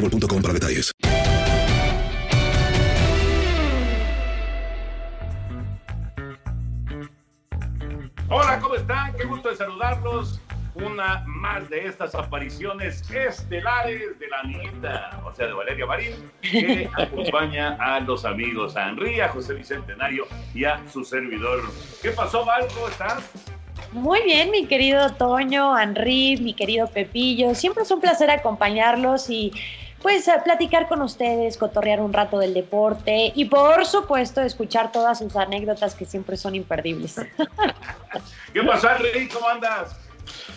boostmobile.com para detalles. Hola, ¿cómo están? Qué gusto de saludarlos. Una más de estas apariciones estelares de la nieta, o sea, de Valeria Marín, que acompaña a los amigos, a Henry, a José Bicentenario y a su servidor. ¿Qué pasó, Val? ¿Cómo estás? Muy bien, mi querido Toño, Henry, mi querido Pepillo. Siempre es un placer acompañarlos y pues a platicar con ustedes, cotorrear un rato del deporte y por supuesto escuchar todas sus anécdotas que siempre son imperdibles. ¿Qué pasó, Henry? ¿Cómo andas?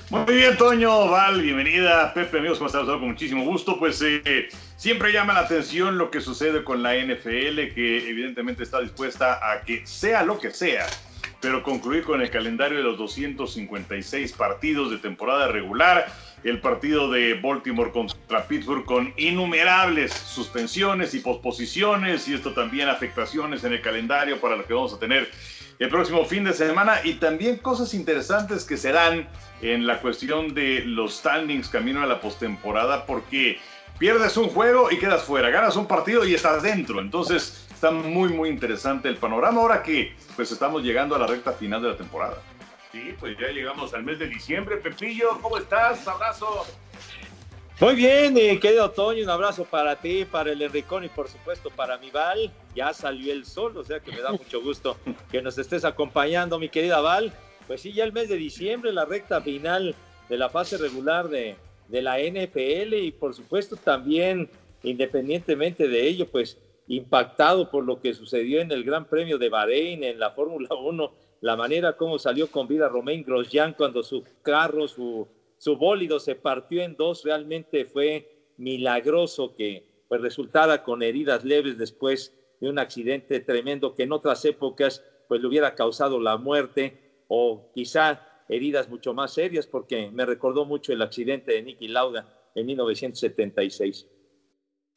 Muy bien, Toño, Val, bienvenida. Pepe, amigos, ¿cómo están? Con muchísimo gusto. Pues eh, siempre llama la atención lo que sucede con la NFL, que evidentemente está dispuesta a que sea lo que sea, pero concluir con el calendario de los 256 partidos de temporada regular. El partido de Baltimore contra Pittsburgh con innumerables suspensiones y posposiciones, y esto también afectaciones en el calendario para lo que vamos a tener el próximo fin de semana y también cosas interesantes que serán en la cuestión de los standings camino a la postemporada porque pierdes un juego y quedas fuera, ganas un partido y estás dentro. Entonces está muy muy interesante el panorama ahora que pues estamos llegando a la recta final de la temporada. Sí, pues ya llegamos al mes de diciembre. Pepillo, ¿cómo estás? Abrazo. Muy bien, mi querido Toño, un abrazo para ti, para el Enricón y por supuesto para mi Val. Ya salió el sol, o sea que me da mucho gusto que nos estés acompañando, mi querida Val. Pues sí, ya el mes de diciembre, la recta final de la fase regular de, de la NFL y por supuesto también, independientemente de ello, pues impactado por lo que sucedió en el Gran Premio de Bahrein, en la Fórmula 1, la manera como salió con vida Romain Grosjean cuando su carro, su su bólido se partió en dos, realmente fue milagroso que pues, resultara con heridas leves después de un accidente tremendo que en otras épocas pues le hubiera causado la muerte o quizá heridas mucho más serias porque me recordó mucho el accidente de Nicky Lauda en 1976.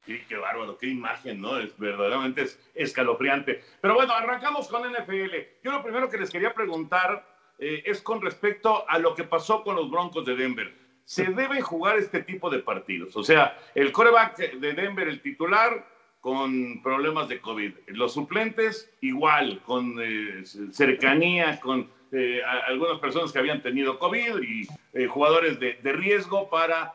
Sí, qué bárbaro, qué imagen, ¿no? Es verdaderamente es escalofriante. Pero bueno, arrancamos con NFL. Yo lo primero que les quería preguntar eh, es con respecto a lo que pasó con los Broncos de Denver. Se deben jugar este tipo de partidos. O sea, el coreback de Denver, el titular, con problemas de COVID. Los suplentes, igual, con eh, cercanía, con eh, algunas personas que habían tenido COVID y jugadores de, de, riesgo para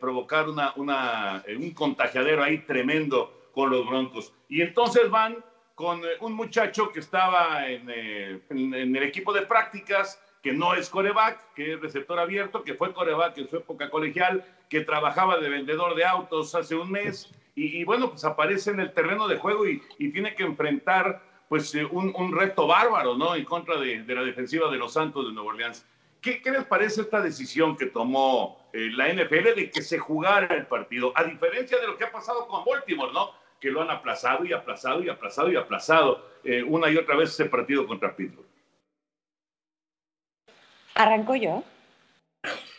provocar una, una, un contagiadero ahí tremendo con los Broncos. Y entonces van con un muchacho que estaba en, el equipo de prácticas, que no es coreback, que es receptor abierto, que fue coreback en su época colegial, que trabajaba de vendedor de autos hace un mes, y, bueno, pues aparece en el terreno de juego y, tiene que enfrentar pues un, reto bárbaro, ¿no? En contra de, de, la defensiva de los Santos de Nueva Orleans. ¿Qué, ¿Qué, les parece esta decisión que tomó eh, la NFL de que se jugara el partido, a diferencia de lo que ha pasado con Baltimore, ¿no? Que lo han aplazado y aplazado y aplazado y aplazado eh, una y otra vez ese partido contra Pittsburgh. ¿Arranco yo?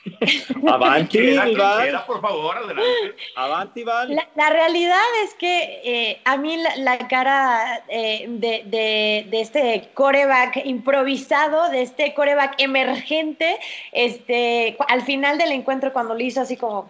Avanti, Val. por favor, adelante. Avanti, Val. La, la, realidad es que eh, a mí la, la cara eh, de, de, de, este coreback improvisado, de este coreback emergente, este, al final del encuentro cuando lo hizo así como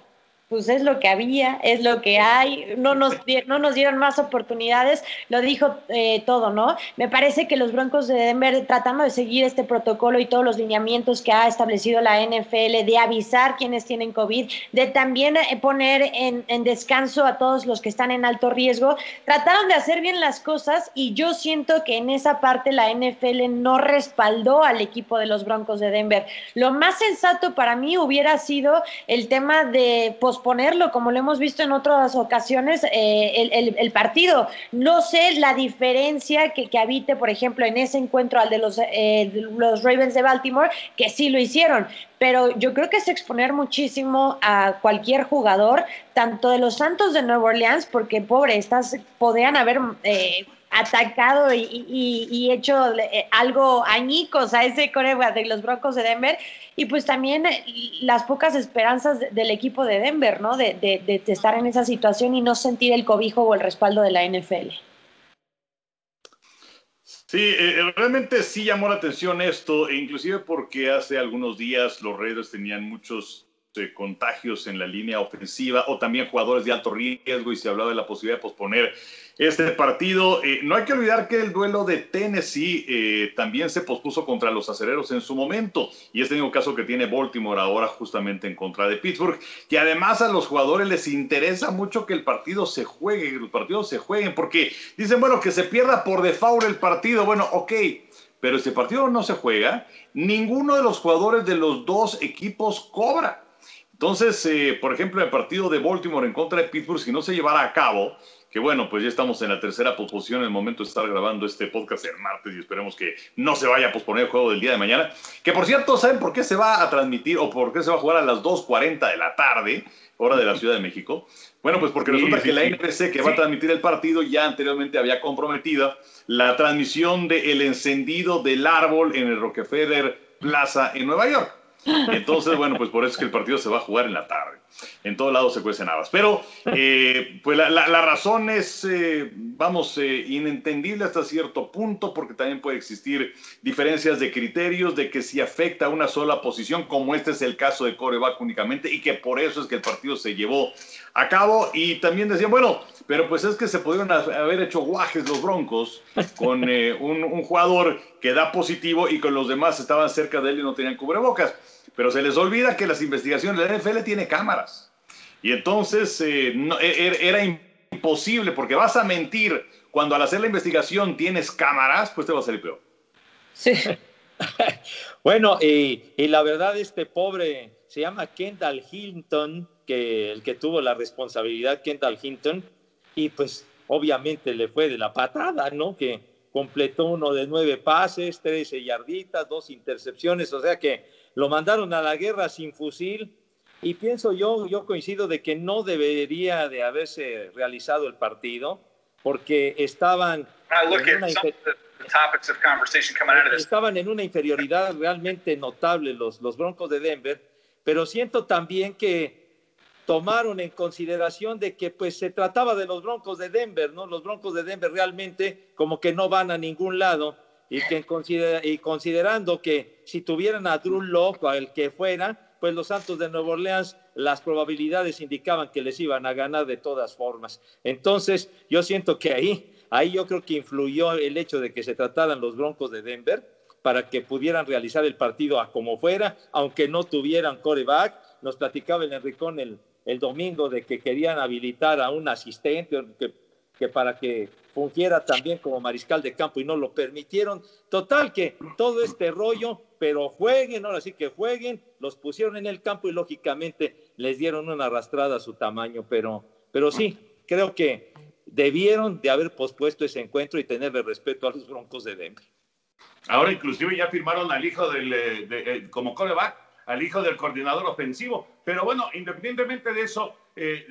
pues es lo que había, es lo que hay, no nos, no nos dieron más oportunidades, lo dijo eh, todo, ¿no? Me parece que los Broncos de Denver, tratando de seguir este protocolo y todos los lineamientos que ha establecido la NFL, de avisar quienes tienen COVID, de también eh, poner en, en descanso a todos los que están en alto riesgo, trataron de hacer bien las cosas y yo siento que en esa parte la NFL no respaldó al equipo de los Broncos de Denver. Lo más sensato para mí hubiera sido el tema de posponerlo, como lo hemos visto en otras ocasiones, eh, el, el, el, partido. No sé la diferencia que, que, habite, por ejemplo, en ese encuentro al de los, eh, los Ravens de Baltimore, que sí lo hicieron, pero yo creo que es exponer muchísimo a cualquier jugador, tanto de los Santos de Nueva Orleans, porque pobre, estas podrían haber... Eh, atacado y, hecho eh, algo añicos a ese coreback de los Broncos de Denver y pues también eh, las pocas esperanzas del equipo de Denver, ¿no? De, de, de, estar en esa situación y no sentir el cobijo o el respaldo de la NFL. Sí, eh, realmente sí llamó la atención esto, e inclusive porque hace algunos días los Raiders tenían muchos eh, contagios en la línea ofensiva o también jugadores de alto riesgo y se hablaba de la posibilidad de posponer este partido. Eh, no hay que olvidar que el duelo de Tennessee eh, también se pospuso contra los acereros en su momento y este mismo caso que tiene Baltimore ahora justamente en contra de Pittsburgh, que además a los jugadores les interesa mucho que el partido se juegue, que los partidos se jueguen, porque dicen, bueno, que se pierda por default el partido, bueno, ok. Pero este partido no se juega, ninguno de los jugadores de los dos equipos cobra. Entonces, eh, por ejemplo, el partido de Baltimore en contra de Pittsburgh, si no se llevara a cabo, que bueno, pues ya estamos en la tercera posición en el momento de estar grabando este podcast el martes y esperemos que no se vaya a posponer el juego del día de mañana. Que por cierto, ¿saben por qué se va a transmitir o por qué se va a jugar a las 2.40 de la tarde, hora de la Ciudad de México? Bueno, pues porque resulta sí, sí, que la NPC que va a transmitir el partido ya anteriormente había comprometido la transmisión del encendido del árbol en el Rockefeller Plaza en Nueva York. Entonces, bueno, pues por eso es que el partido se va a jugar en la tarde. En todos lados se cuecen habas. Pero, eh, pues la, la, la, razón es, eh, vamos, eh, inentendible hasta cierto punto, porque también puede existir diferencias de criterios de que si afecta a una sola posición, como este es el caso de coreback únicamente, y que por eso es que el partido se llevó a cabo. Y también decían, bueno, pero pues es que se pudieron haber hecho guajes los Broncos con un, un jugador que da positivo y con los demás estaban cerca de él y no tenían cubrebocas pero se les olvida que las investigaciones la NFL tiene cámaras. Y entonces eh, no, e, e, era imposible, porque vas a mentir cuando al hacer la investigación tienes cámaras, pues te va a salir peor. Sí. bueno, y, y, la verdad, este pobre se llama Kendall Hinton, que el que tuvo la responsabilidad, Kendall Hinton, y pues obviamente le fue de la patada, ¿no? Que completó uno de nueve pases, 13 yarditas, dos intercepciones, o sea que lo mandaron a la guerra sin fusil y pienso yo, yo coincido de que no debería de haberse realizado el partido porque estaban, en una, estaban en una inferioridad realmente notable los, los Broncos de Denver, pero siento también que tomaron en consideración de que pues se trataba de los Broncos de Denver, ¿no? Los Broncos de Denver realmente como que no van a ningún lado y, que considera, y considerando que si tuvieran a Drew Locke el que fuera, pues los Santos de Nueva Orleans, las probabilidades indicaban que les iban a ganar de todas formas. Entonces, yo siento que ahí, ahí yo creo que influyó el hecho de que se trataran los Broncos de Denver para que pudieran realizar el partido a como fuera, aunque no tuvieran coreback. Nos platicaba el Enricón el, el domingo de que querían habilitar a un asistente que para que fungiera también como mariscal de campo y no lo permitieron. Total que todo este rollo, pero jueguen, ahora sí que jueguen, los pusieron en el campo y lógicamente les dieron una arrastrada a su tamaño, pero, pero sí, creo que debieron de haber pospuesto ese encuentro y tenerle respeto a los Broncos de Denver. Ahora inclusive ya firmaron al hijo del, de, de, como coreback al hijo del coordinador ofensivo. Pero bueno, independientemente de eso, eh,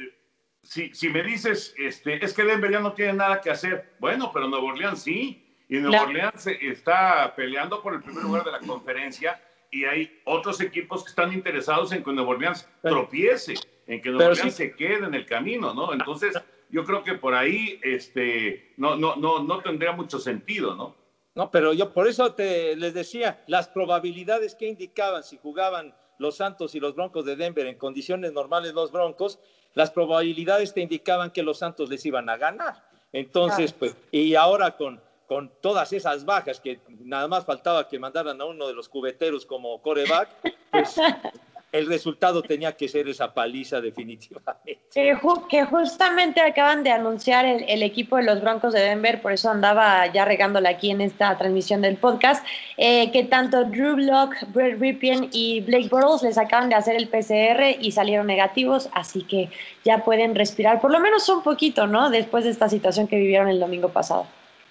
si, si, me dices, este, es que Denver ya no tiene nada que hacer, bueno, pero Nuevo Orleans sí, y Nuevo Orleans está peleando por el primer lugar de la conferencia y hay otros equipos que están interesados en que Nuevo Orleans tropiece, en que Nuevo Orleans se quede en el camino, ¿no? Entonces, yo creo que por ahí este, no, no, no, no tendría mucho sentido, ¿no? No, pero yo por eso te les decía, las probabilidades que indicaban si jugaban los Santos y los Broncos de Denver en condiciones normales los Broncos, las probabilidades te indicaban que los Santos les iban a ganar. Entonces, pues, y ahora con, con todas esas bajas que nada más faltaba que mandaran a uno de los cubeteros como coreback, pues el resultado tenía que ser esa paliza definitivamente. que justamente acaban de anunciar el, equipo de los Broncos de Denver, por eso andaba ya regándola aquí en esta transmisión del podcast, eh, que tanto Drew Block, Brett Ripien y Blake Bortles les acaban de hacer el PCR y salieron negativos, así que ya pueden respirar, por lo menos un poquito, ¿no? Después de esta situación que vivieron el domingo pasado.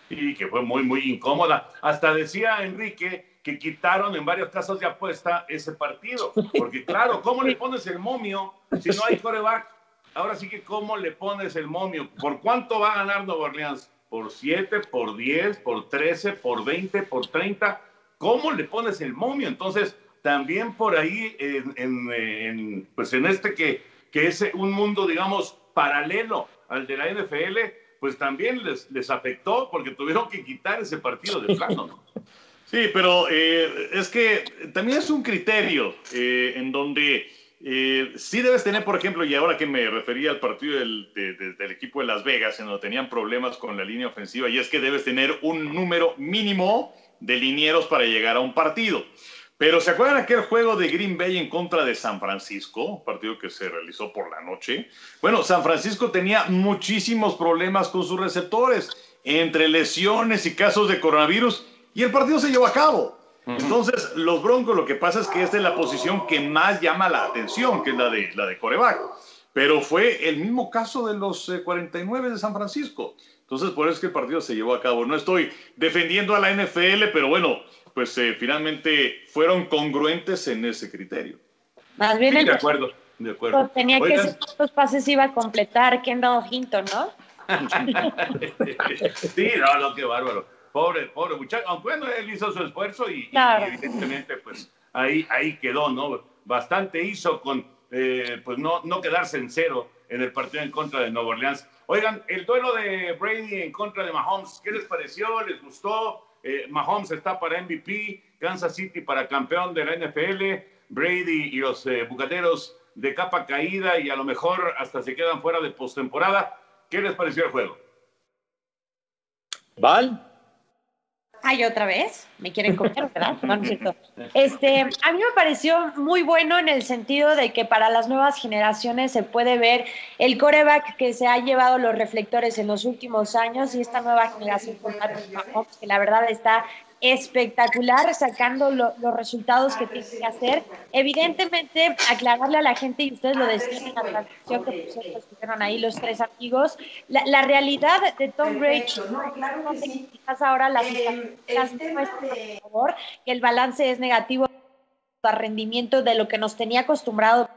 Y que fue muy, muy incómoda. Hasta decía Enrique que quitaron en varios casos de apuesta ese partido. Porque claro, ¿cómo le pones el momio si no hay coreback? Ahora sí que ¿cómo le pones el momio? ¿Por cuánto va a ganar Nueva Orleans? ¿Por 7, por 10, por 13, por 20, por 30? ¿Cómo le pones el momio? Entonces, también por ahí, en, pues en este que, que es un mundo, digamos, paralelo al de la NFL, pues también les, les afectó porque tuvieron que quitar ese partido de plano, ¿no? Sí, pero eh, es que también es un criterio eh, en donde eh, sí debes tener, por ejemplo, y ahora que me refería al partido del, del, equipo de Las Vegas, en donde tenían problemas con la línea ofensiva, y es que debes tener un número mínimo de linieros para llegar a un partido. Pero ¿se acuerdan aquel juego de Green Bay en contra de San Francisco? Partido que se realizó por la noche. Bueno, San Francisco tenía muchísimos problemas con sus receptores, entre lesiones y casos de coronavirus y el partido se llevó a cabo. Entonces, los Broncos lo que pasa es que esta es la posición que más llama la atención, que es la de, la de coreback. Pero fue el mismo caso de los 49 eh, de San Francisco. Entonces, por eso es que el partido se llevó a cabo. No estoy defendiendo a la NFL, pero bueno, pues eh, finalmente fueron congruentes en ese criterio. Más bien, de acuerdo, de acuerdo. Tenía que ser los pases iba a completar Kendall Hinton, ¿no? sí, no, no, qué bárbaro. Pobre, pobre muchacho, aunque bueno, él hizo su esfuerzo y, evidentemente pues ahí, ahí quedó, ¿no? Bastante hizo con eh, pues no, no quedarse en cero en el partido en contra de Nueva Orleans. Oigan, el duelo de Brady en contra de Mahomes, ¿qué les pareció? ¿Les gustó? Eh, Mahomes está para MVP, Kansas City para campeón de la NFL, Brady y los eh, bucateros de capa caída y a lo mejor hasta se quedan fuera de postemporada. ¿Qué les pareció el juego? Val. Ay, otra vez, me quieren comer, ¿verdad? No, no es cierto. Este, a mí me pareció muy bueno en el sentido de que para las nuevas generaciones se puede ver el coreback que se ha llevado los reflectores en los últimos años y esta nueva generación que la verdad está espectacular sacando los resultados que tiene que hacer. Evidentemente, aclararle a la gente, y ustedes lo decían en la transmisión que pusieron ahí los tres amigos, la, realidad de Tom Brady, quizás ahora las por favor, que el balance es negativo a rendimiento de lo que nos tenía acostumbrado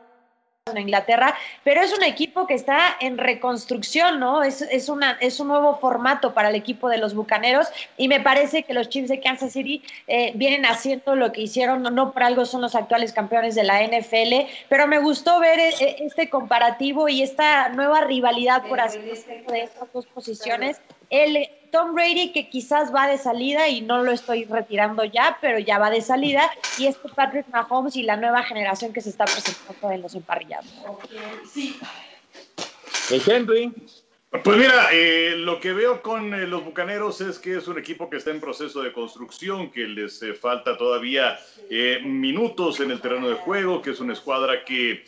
en Inglaterra, pero es un equipo que está en reconstrucción, ¿no? Es, es, una, es un nuevo formato para el equipo de los Bucaneros y me parece que los Chiefs de Kansas City eh, vienen haciendo lo que hicieron, no, no por algo son los actuales campeones de la NFL, pero me gustó ver eh, este comparativo y esta nueva rivalidad, por así decirlo, de estas dos posiciones. El, Tom Brady, que quizás va de salida y no lo estoy retirando ya, pero ya va de salida, y este Patrick Mahomes y la nueva generación que se está presentando en los emparrillados. Sí. Henry. Pues mira, eh, lo que veo con eh, los Bucaneros es que es un equipo que está en proceso de construcción, que les eh, falta todavía minutos en el terreno de juego, que es una escuadra que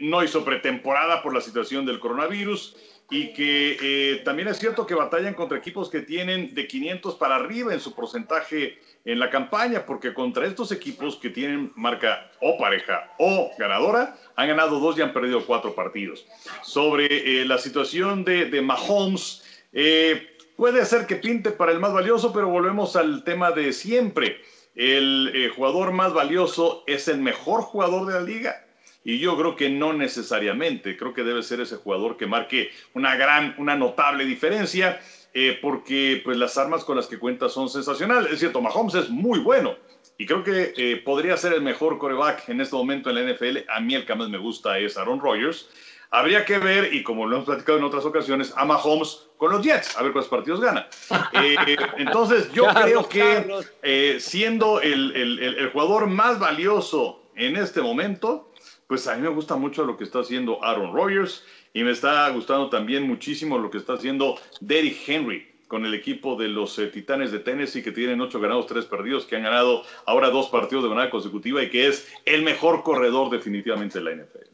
no hizo pretemporada por la situación del coronavirus y que eh, también es cierto que batallan contra equipos que tienen de 500 para arriba en su porcentaje en la campaña, porque contra estos equipos que tienen marca o pareja o ganadora, han ganado dos y han perdido cuatro partidos. Sobre eh, la situación de, Mahomes, eh, puede ser que pinte para el más valioso, pero volvemos al tema de siempre. el jugador más valioso es el mejor jugador de la liga. Y yo creo que no necesariamente, creo que debe ser ese jugador que marque una gran, una notable diferencia, eh, porque pues las armas con las que cuenta son sensacionales. Es cierto, Mahomes es muy bueno y creo que eh, podría ser el mejor coreback en este momento en la NFL. A mí el que más me gusta es Aaron Rodgers. Habría que ver, y como lo hemos platicado en otras ocasiones, a Mahomes con los Jets, a ver cuántos partidos gana. Eh, entonces, yo creo que siendo el, el, el jugador más valioso en este momento, pues a mí me gusta mucho lo que está haciendo Aaron Rodgers y me está gustando también muchísimo lo que está haciendo Derrick Henry con el equipo de los eh, Titanes de Tennessee que tienen ocho ganados, tres perdidos, que han ganado ahora dos partidos de manera consecutiva y que es el mejor corredor definitivamente de la NFL.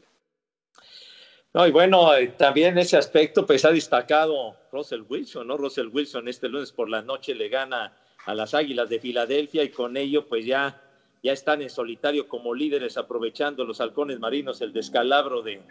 No, y bueno, eh, también ese aspecto pues ha destacado Russell Wilson, ¿no? Russell Wilson este lunes por la noche le gana a las Águilas de Filadelfia y con ello pues ya ya están en solitario como líderes aprovechando los halcones marinos el descalabro de,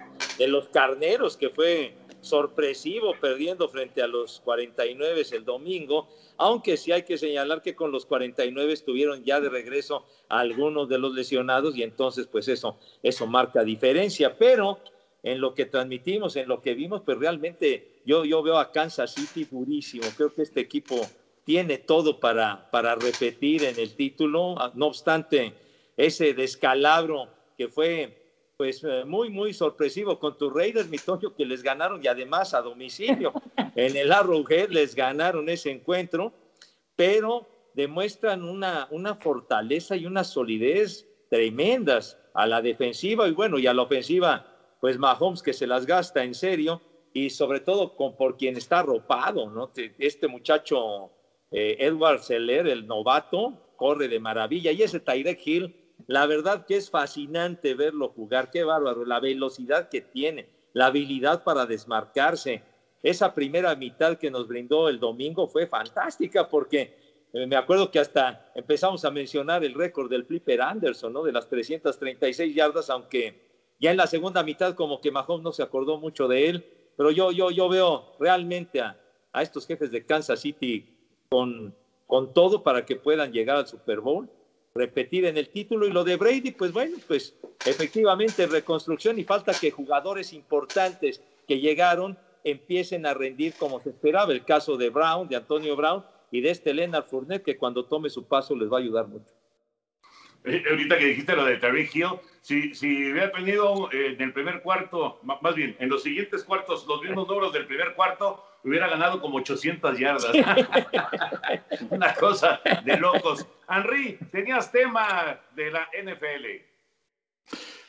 los carneros que fue sorpresivo perdiendo frente a los 49 el domingo, aunque sí hay que señalar que con los 49 estuvieron ya de regreso algunos de los lesionados y entonces pues eso, eso marca diferencia, pero en lo que transmitimos, en lo que vimos, pues realmente yo, yo veo a Kansas City durísimo, creo que este equipo tiene todo para, para repetir en el título, no obstante ese descalabro que fue pues eh, muy, muy sorpresivo con tus Raiders, mi Toño, que les ganaron y además a domicilio. En el Arrowhead les ganaron ese encuentro, pero demuestran una, una fortaleza y una solidez tremendas a la defensiva y bueno, y a la ofensiva, pues Mahomes que se las gasta en serio y sobre todo con, por quien está arropado, ¿no? Este muchacho eh, Edward Seller, el novato, corre de maravilla. Y ese Tyrek Hill, la verdad que es fascinante verlo jugar. Qué bárbaro, la velocidad que tiene, la habilidad para desmarcarse. Esa primera mitad que nos brindó el domingo fue fantástica porque eh, me acuerdo que hasta empezamos a mencionar el récord del Flipper Anderson, ¿no? De las 336 yardas, aunque ya en la segunda mitad como que Mahomes no se acordó mucho de él, pero yo, yo, yo veo realmente a, a estos jefes de Kansas City con, con todo para que puedan llegar al Super Bowl, repetir en el título. Y lo de Brady, pues bueno, pues efectivamente reconstrucción y falta que jugadores importantes que llegaron empiecen a rendir como se esperaba. El caso de Brown, de Antonio Brown y de este Leonard Fournette, que cuando tome su paso les va a ayudar mucho. Eh, ahorita que dijiste lo de Terry Hill, si, si hubiera tenido eh, en el primer cuarto, más bien, en los siguientes cuartos, los mismos números del primer cuarto, hubiera ganado como 800 yardas. Una cosa de locos. Henry, tenías tema de la NFL.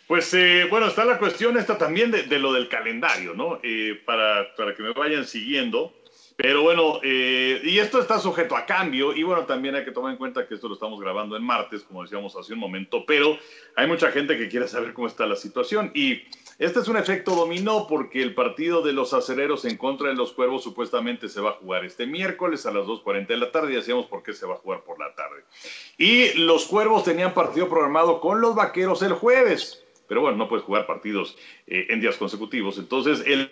Pues eh, bueno, está la cuestión esta también de, lo del calendario, ¿no? para, para que me vayan siguiendo. Pero bueno, eh, y esto está sujeto a cambio y bueno, también hay que tomar en cuenta que esto lo estamos grabando en martes, como decíamos hace un momento, pero hay mucha gente que quiere saber cómo está la situación y este es un efecto dominó porque el partido de los acereros en contra de los cuervos supuestamente se va a jugar este miércoles a las 2.40 de la tarde y decíamos por qué se va a jugar por la tarde. Y los cuervos tenían partido programado con los vaqueros el jueves, pero bueno, no puedes jugar partidos eh, en días consecutivos, entonces el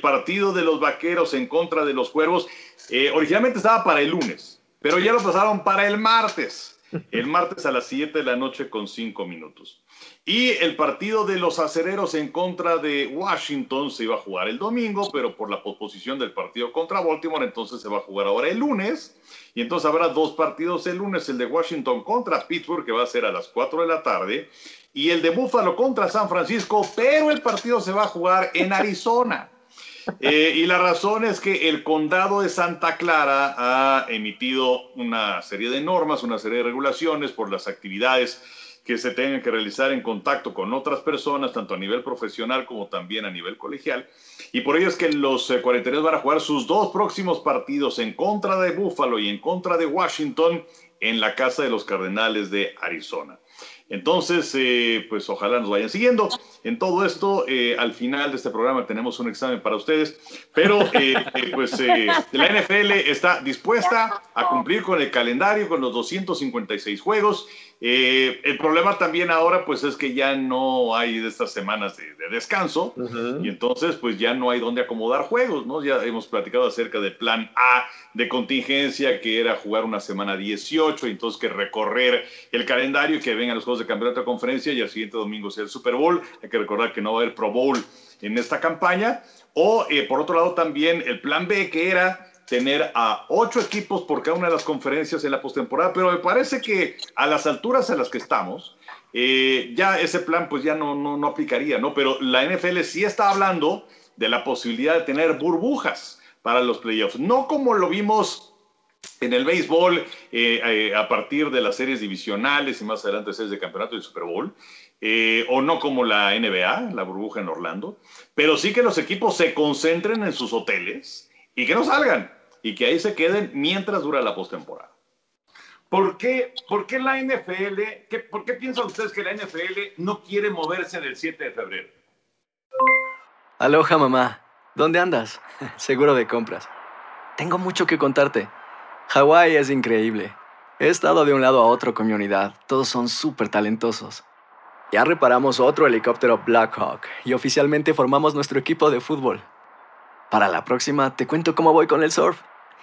partido de los vaqueros en contra de los cuervos eh, originalmente estaba para el lunes, pero ya lo pasaron para el martes. El martes a las 7 de la noche con 5 minutos. Y el partido de los acereros en contra de Washington se iba a jugar el domingo, pero por la posposición del partido contra Baltimore, entonces se va a jugar ahora el lunes. Y entonces habrá dos partidos el lunes, el de Washington contra Pittsburgh, que va a ser a las 4 de la tarde, y el de Buffalo contra San Francisco, pero el partido se va a jugar en Arizona. Eh, y la razón es que el condado de Santa Clara ha emitido una serie de normas, una serie de regulaciones por las actividades que se tengan que realizar en contacto con otras personas, tanto a nivel profesional como también a nivel colegial. Y por ello es que los 43 eh, van a jugar sus dos próximos partidos en contra de Buffalo y en contra de Washington en la casa de los Cardenales de Arizona. Entonces, eh, pues ojalá nos vayan siguiendo. En todo esto, eh, al final de este programa tenemos un examen para ustedes, pero eh, pues la NFL está dispuesta a cumplir con el calendario, con los 256 juegos. El problema también ahora, pues es que ya no hay de estas semanas de, descanso y entonces, pues ya no hay donde acomodar juegos, ¿no? Ya hemos platicado acerca del plan A de contingencia, que era jugar una semana 18 y entonces que recorrer el calendario y que vengan los juegos de campeonato de conferencia y el siguiente domingo sea el Super Bowl. Hay que recordar que no va a haber Pro Bowl en esta campaña. O eh, por otro lado también el plan B que era tener a ocho equipos por cada una de las conferencias en la postemporada, pero me parece que a las alturas a las que estamos, eh, ya ese plan pues ya no, no, no aplicaría, ¿no? Pero la NFL sí está hablando de la posibilidad de tener burbujas para los playoffs, no como lo vimos en el béisbol, eh, eh, a partir de las series divisionales y más adelante series de campeonato y Super Bowl, eh, o no como la NBA, la burbuja en Orlando, pero sí que los equipos se concentren en sus hoteles y que no salgan y que ahí se queden mientras dura la postemporada. ¿Por qué, ¿Por qué la NFL, qué, por qué piensan ustedes que la NFL no quiere moverse del 7 de febrero? Aloha mamá, ¿dónde andas? Seguro de compras. Tengo mucho que contarte. Hawái es increíble. He estado de un lado a otro con mi unidad. Todos son súper talentosos. Ya reparamos otro helicóptero Blackhawk y oficialmente formamos nuestro equipo de fútbol. Para la próxima te cuento cómo voy con el surf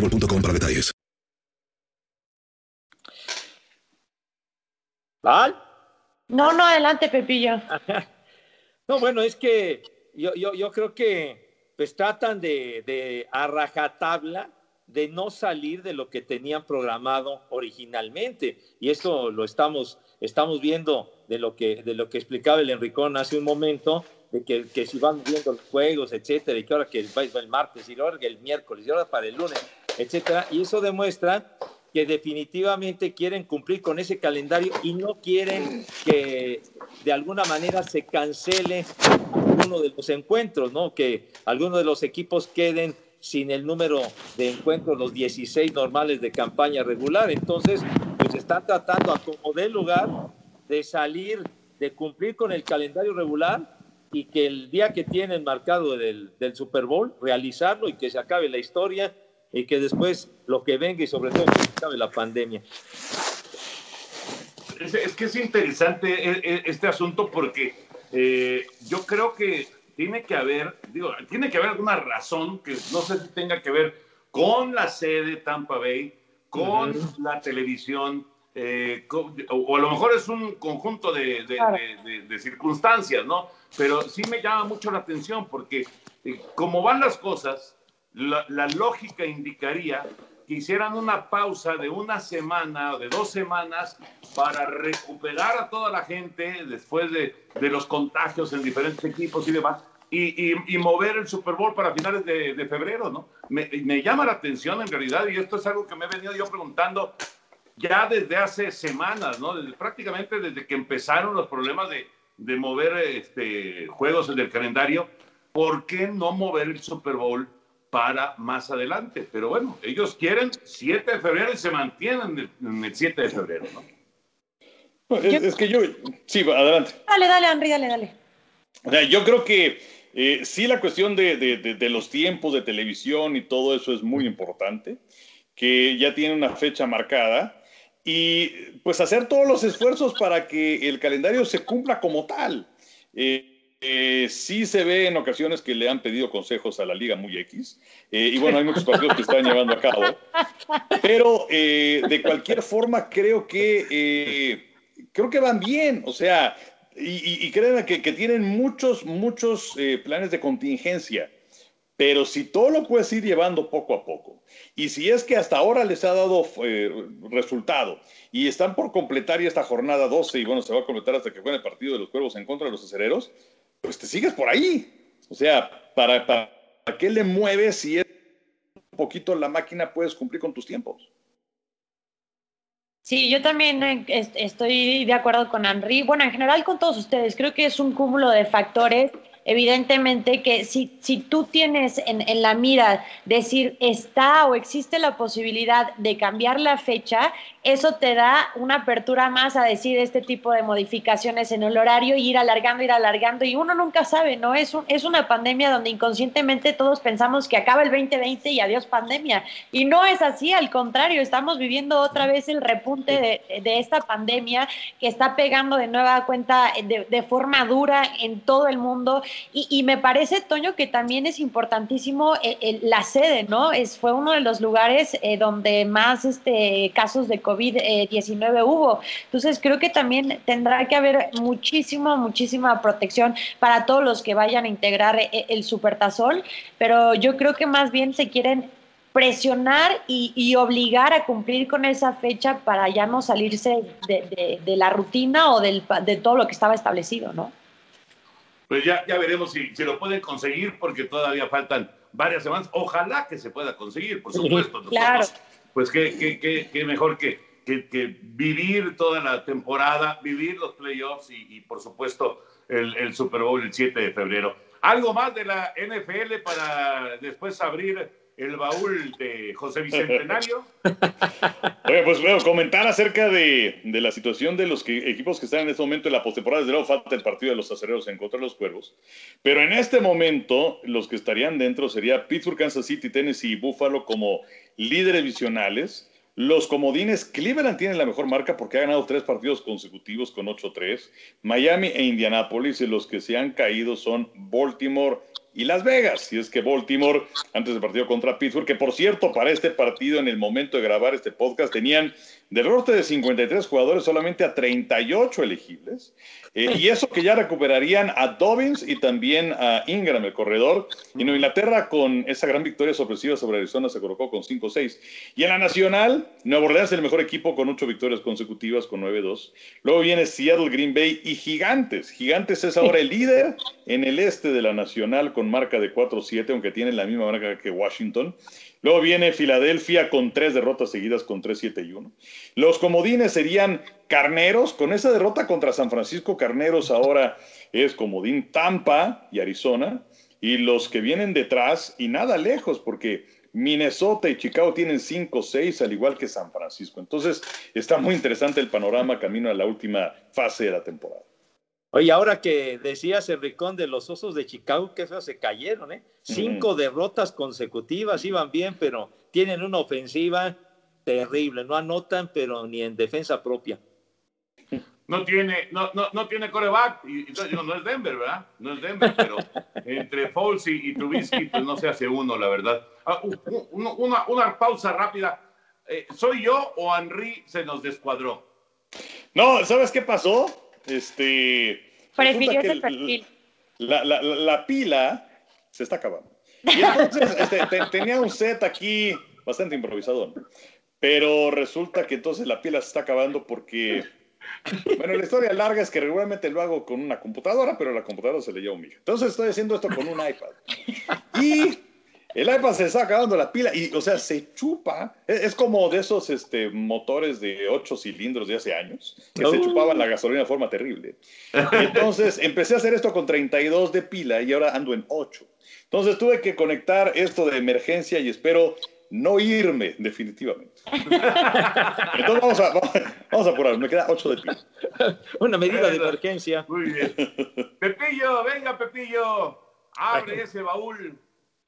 para detalles. ¿Val? No, no, adelante, Pepillo. no, bueno, es que yo, yo, yo creo que pues tratan de, de a rajatabla de no salir de lo que tenían programado originalmente. Y esto lo estamos, estamos viendo de lo, que, de lo que explicaba el Enricón hace un momento, de que, que si van viendo los juegos, etcétera, y que ahora que el, el martes, y ahora que el miércoles, y ahora para el lunes, etcétera. Y eso demuestra que definitivamente quieren cumplir con ese calendario y no quieren que de alguna manera se cancele alguno de los encuentros, ¿no? Que algunos de los equipos queden sin el número de encuentros, los 16 normales de campaña regular. Entonces, pues están tratando a como de lugar de salir, de cumplir con el calendario regular y que el día que tienen marcado del, del Super Bowl, realizarlo y que se acabe la historia y que después lo que venga y sobre todo que acabe la pandemia. Es, que es interesante e, e, este asunto porque eh, yo creo que tiene que haber, digo, tiene que haber alguna razón que no sé si tenga que ver con la sede Tampa Bay, con la televisión, eh, o, a lo mejor es un conjunto de, de, circunstancias, ¿no? Pero sí me llama mucho la atención porque eh, como van las cosas, la, lógica indicaría que hicieran una pausa de una semana o de dos semanas para recuperar a toda la gente después de, de, los contagios en diferentes equipos y demás, y, y, mover el Super Bowl para finales de, de febrero, ¿no? Me, me, llama la atención en realidad, y esto es algo que me he venido yo preguntando ya desde hace semanas, ¿no? Desde, prácticamente desde que empezaron los problemas de, de mover este, juegos en el calendario, ¿por qué no mover el Super Bowl para más adelante? Pero bueno, ellos quieren 7 de febrero y se mantienen en el 7 de febrero, ¿no? Es, que yo, sí, adelante. Dale, dale, Henry, dale, dale. O sea, yo creo que eh, sí la cuestión de, de, de, los tiempos de televisión y todo eso es muy importante, que ya tiene una fecha marcada y pues hacer todos los esfuerzos para que el calendario se cumpla como tal. Eh, eh, sí se ve en ocasiones que le han pedido consejos a la liga muy X, eh, y bueno, hay muchos partidos que están llevando a cabo, pero de cualquier forma creo que, creo que van bien, o sea, y, créanme que, tienen muchos, muchos planes de contingencia. Pero si todo lo puedes ir llevando poco a poco, y si es que hasta ahora les ha dado eh, resultado, y están por completar ya esta jornada 12, y bueno, se va a completar hasta que juegue el partido de los cuervos en contra de los acereros, pues te sigues por ahí. O sea, ¿para, para, qué le mueves si es un poquito la máquina puedes cumplir con tus tiempos? Sí, yo también eh, estoy de acuerdo con Henry. Bueno, en general con todos ustedes, creo que es un cúmulo de factores evidentemente que si, si tú tienes en, en, la mira decir está o existe la posibilidad de cambiar la fecha, eso te da una apertura más a decir este tipo de modificaciones en el horario y ir alargando, ir alargando y uno nunca sabe, ¿no? Es, un, es una pandemia donde inconscientemente todos pensamos que acaba el 2020 y adiós pandemia. Y no es así, al contrario, estamos viviendo otra vez el repunte de, de esta pandemia que está pegando de nueva cuenta de, de forma dura en todo el mundo y, me parece, Toño, que también es importantísimo eh, la sede, ¿no? Es, fue uno de los lugares eh, donde más este, casos de COVID-19 hubo. Entonces, creo que también tendrá que haber muchísima, muchísima protección para todos los que vayan a integrar eh, el supertazón, pero yo creo que más bien se quieren presionar y, obligar a cumplir con esa fecha para ya no salirse de, la rutina o del, de todo lo que estaba establecido, ¿no? Pues ya, ya veremos si, si lo pueden conseguir, porque todavía faltan varias semanas. Ojalá que se pueda conseguir, por supuesto. claro. Pues qué, qué, qué, qué mejor que, que, que, vivir toda la temporada, vivir los playoffs y, y por supuesto, el, el, Super Bowl el 7 de febrero. ¿Algo más de la NFL para después abrir el baúl de José Bicentenario. Oye, pues bueno, comentar acerca de, de, la situación de los equipos que están en este momento en la postemporada. Desde luego falta el partido de los acereros en contra de los cuervos. Pero en este momento, los que estarían dentro sería Pittsburgh, Kansas City, Tennessee y Buffalo como líderes divisionales. Los comodines, Cleveland tiene la mejor marca porque ha ganado tres partidos consecutivos con 8-3. Miami e Indianapolis, y los que se han caído son Baltimore y Las Vegas. Y es que Baltimore, antes del partido contra Pittsburgh, que por cierto, para este partido, en el momento de grabar este podcast, tenían del norte de 53 jugadores solamente a 38 elegibles. Eh, y eso que ya recuperarían a Dobbins y también a Ingram, el corredor. Y Nueva Inglaterra, con esa gran victoria sorpresiva sobre Arizona, se colocó con 5-6. Y en la Nacional, Nueva Orleans el mejor equipo con 8 victorias consecutivas con 9-2. Luego viene Seattle, Green Bay y Gigantes. Gigantes es ahora el líder en el este de la Nacional con marca de 4-7, aunque tiene la misma marca que Washington. Luego viene Filadelfia con tres derrotas seguidas con 3-7 y 1. Los comodines serían Carneros, con esa derrota contra San Francisco, Carneros ahora es comodín Tampa y Arizona. Y los que vienen detrás y nada lejos, porque Minnesota y Chicago tienen 5-6, al igual que San Francisco. Entonces está muy interesante el panorama camino a la última fase de la temporada. Oye, ahora que decías, Enricón, de los Osos de Chicago, que se cayeron, ¿eh? Cinco derrotas consecutivas, iban bien, pero tienen una ofensiva terrible, no anotan, pero ni en defensa propia. No tiene, no, no, no tiene coreback, y, no es Denver, ¿verdad? No es Denver, pero entre Foles y, Trubisky, pues no se hace uno, la verdad. Ah, una, una, pausa rápida. Eh, ¿Soy yo o Henry se nos descuadró? No, ¿sabes qué pasó? Este. Prefirió ese perfil. La, la, la, pila se está acabando. Y entonces este, tenía un set aquí bastante improvisado. Pero resulta que entonces la pila se está acabando porque Bueno, la historia larga es que regularmente lo hago con una computadora, pero la computadora se le lleva un millón. Entonces estoy haciendo esto con un iPad. Y el iPad se está acabando la pila y, o sea, se chupa. Es, es como de esos este, motores de 8 cilindros de hace años, que se chupaban la gasolina de forma terrible. Entonces empecé a hacer esto con 32 de pila y ahora ando en 8. Entonces tuve que conectar esto de emergencia y espero no irme definitivamente. Entonces vamos a, vamos a apurar, me queda 8 de pila. Una medida de emergencia. Muy bien. Pepillo, venga, Pepillo. Abre ese baúl.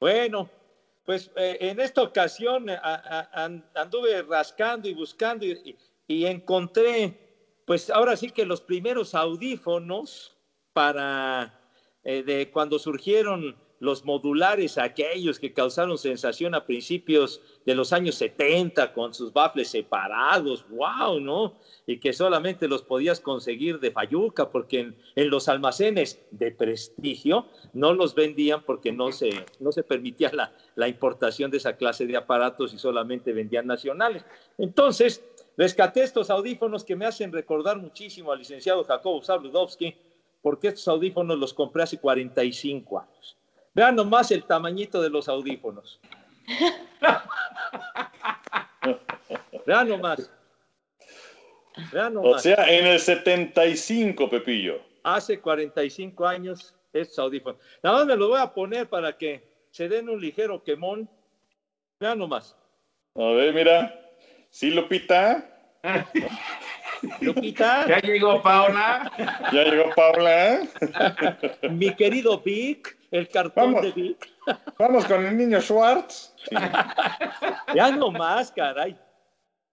Bueno, pues eh, en esta ocasión eh, anduve rascando y buscando y, y encontré, pues ahora sí que los primeros audífonos para eh, de cuando surgieron los modulares, aquellos que causaron sensación a principios de los años 70 con sus baffles separados, wow, ¿no? Y que solamente los podías conseguir de Fayuca porque en, los almacenes de prestigio no los vendían porque no se, no se permitía la, la importación de esa clase de aparatos y solamente vendían nacionales. Entonces, rescaté estos audífonos que me hacen recordar muchísimo al licenciado Jacobo Zabludowski, porque estos audífonos los compré hace 45 años. Vean nomás el tamañito de los audífonos. Vean nomás. Vean O nomás. sea, en el 75, Pepillo. Hace 45 años estos audífonos. Nada más me los voy a poner para que se den un ligero quemón. Vean nomás. A ver, mira. Sí, Lupita. Lupita. Ya llegó Paola. Ya llegó Paula. Mi querido Vic, el cartón Vamos. de Vic. Vamos con el niño Schwartz. Ya nomás, caray.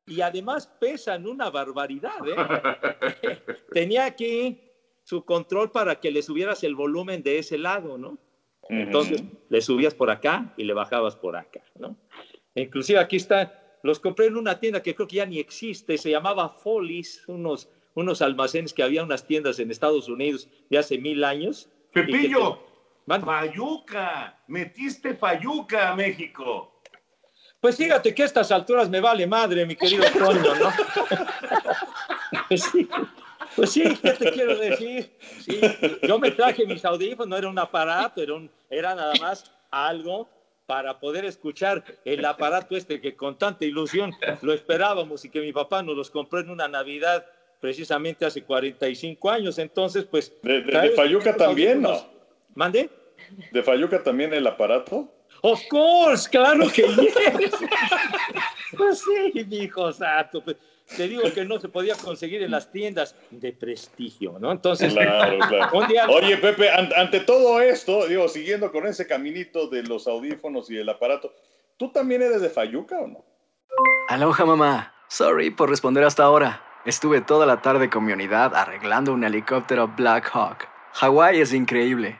Y además pesan una barbaridad, ¿eh? Tenía aquí su control para que le subieras el volumen de ese lado, ¿no? Entonces le subías por acá y le bajabas por acá, ¿no? Inclusive aquí está, los compré en una tienda que creo que ya ni existe, se llamaba Follies, unos, unos almacenes que había unas tiendas en Estados Unidos de hace mil años. y que Pepillo. Te- Fayuca. Metiste Fayuca a México. Pues fíjate que a estas alturas me vale madre, mi querido Toño, ¿no? pues sí, pues sí, ¿qué te quiero decir? Sí, yo me traje mis audífonos, no era un aparato, era, un, era nada más algo para poder escuchar el aparato este que con tanta ilusión lo esperábamos y que mi papá nos los compró en una Navidad precisamente hace 45 años. Entonces, pues... De, de- de Fayuca también, ¿no? ¿Mande? ¿De Fayuca también el aparato? Of course, claro que yes. Pues sí, mi hijo santo. pues, te digo que no se podía conseguir en las tiendas de prestigio, ¿no? Entonces, Claro, claro. un día- Oye, Pepe, an- ante todo esto, digo, siguiendo con ese caminito de los audífonos y el aparato, ¿tú también eres de Fayuca o no? Aloha mamá. Sorry por responder hasta ahora. Estuve toda la tarde con mi unidad arreglando un helicóptero Black Hawk. Hawái es increíble.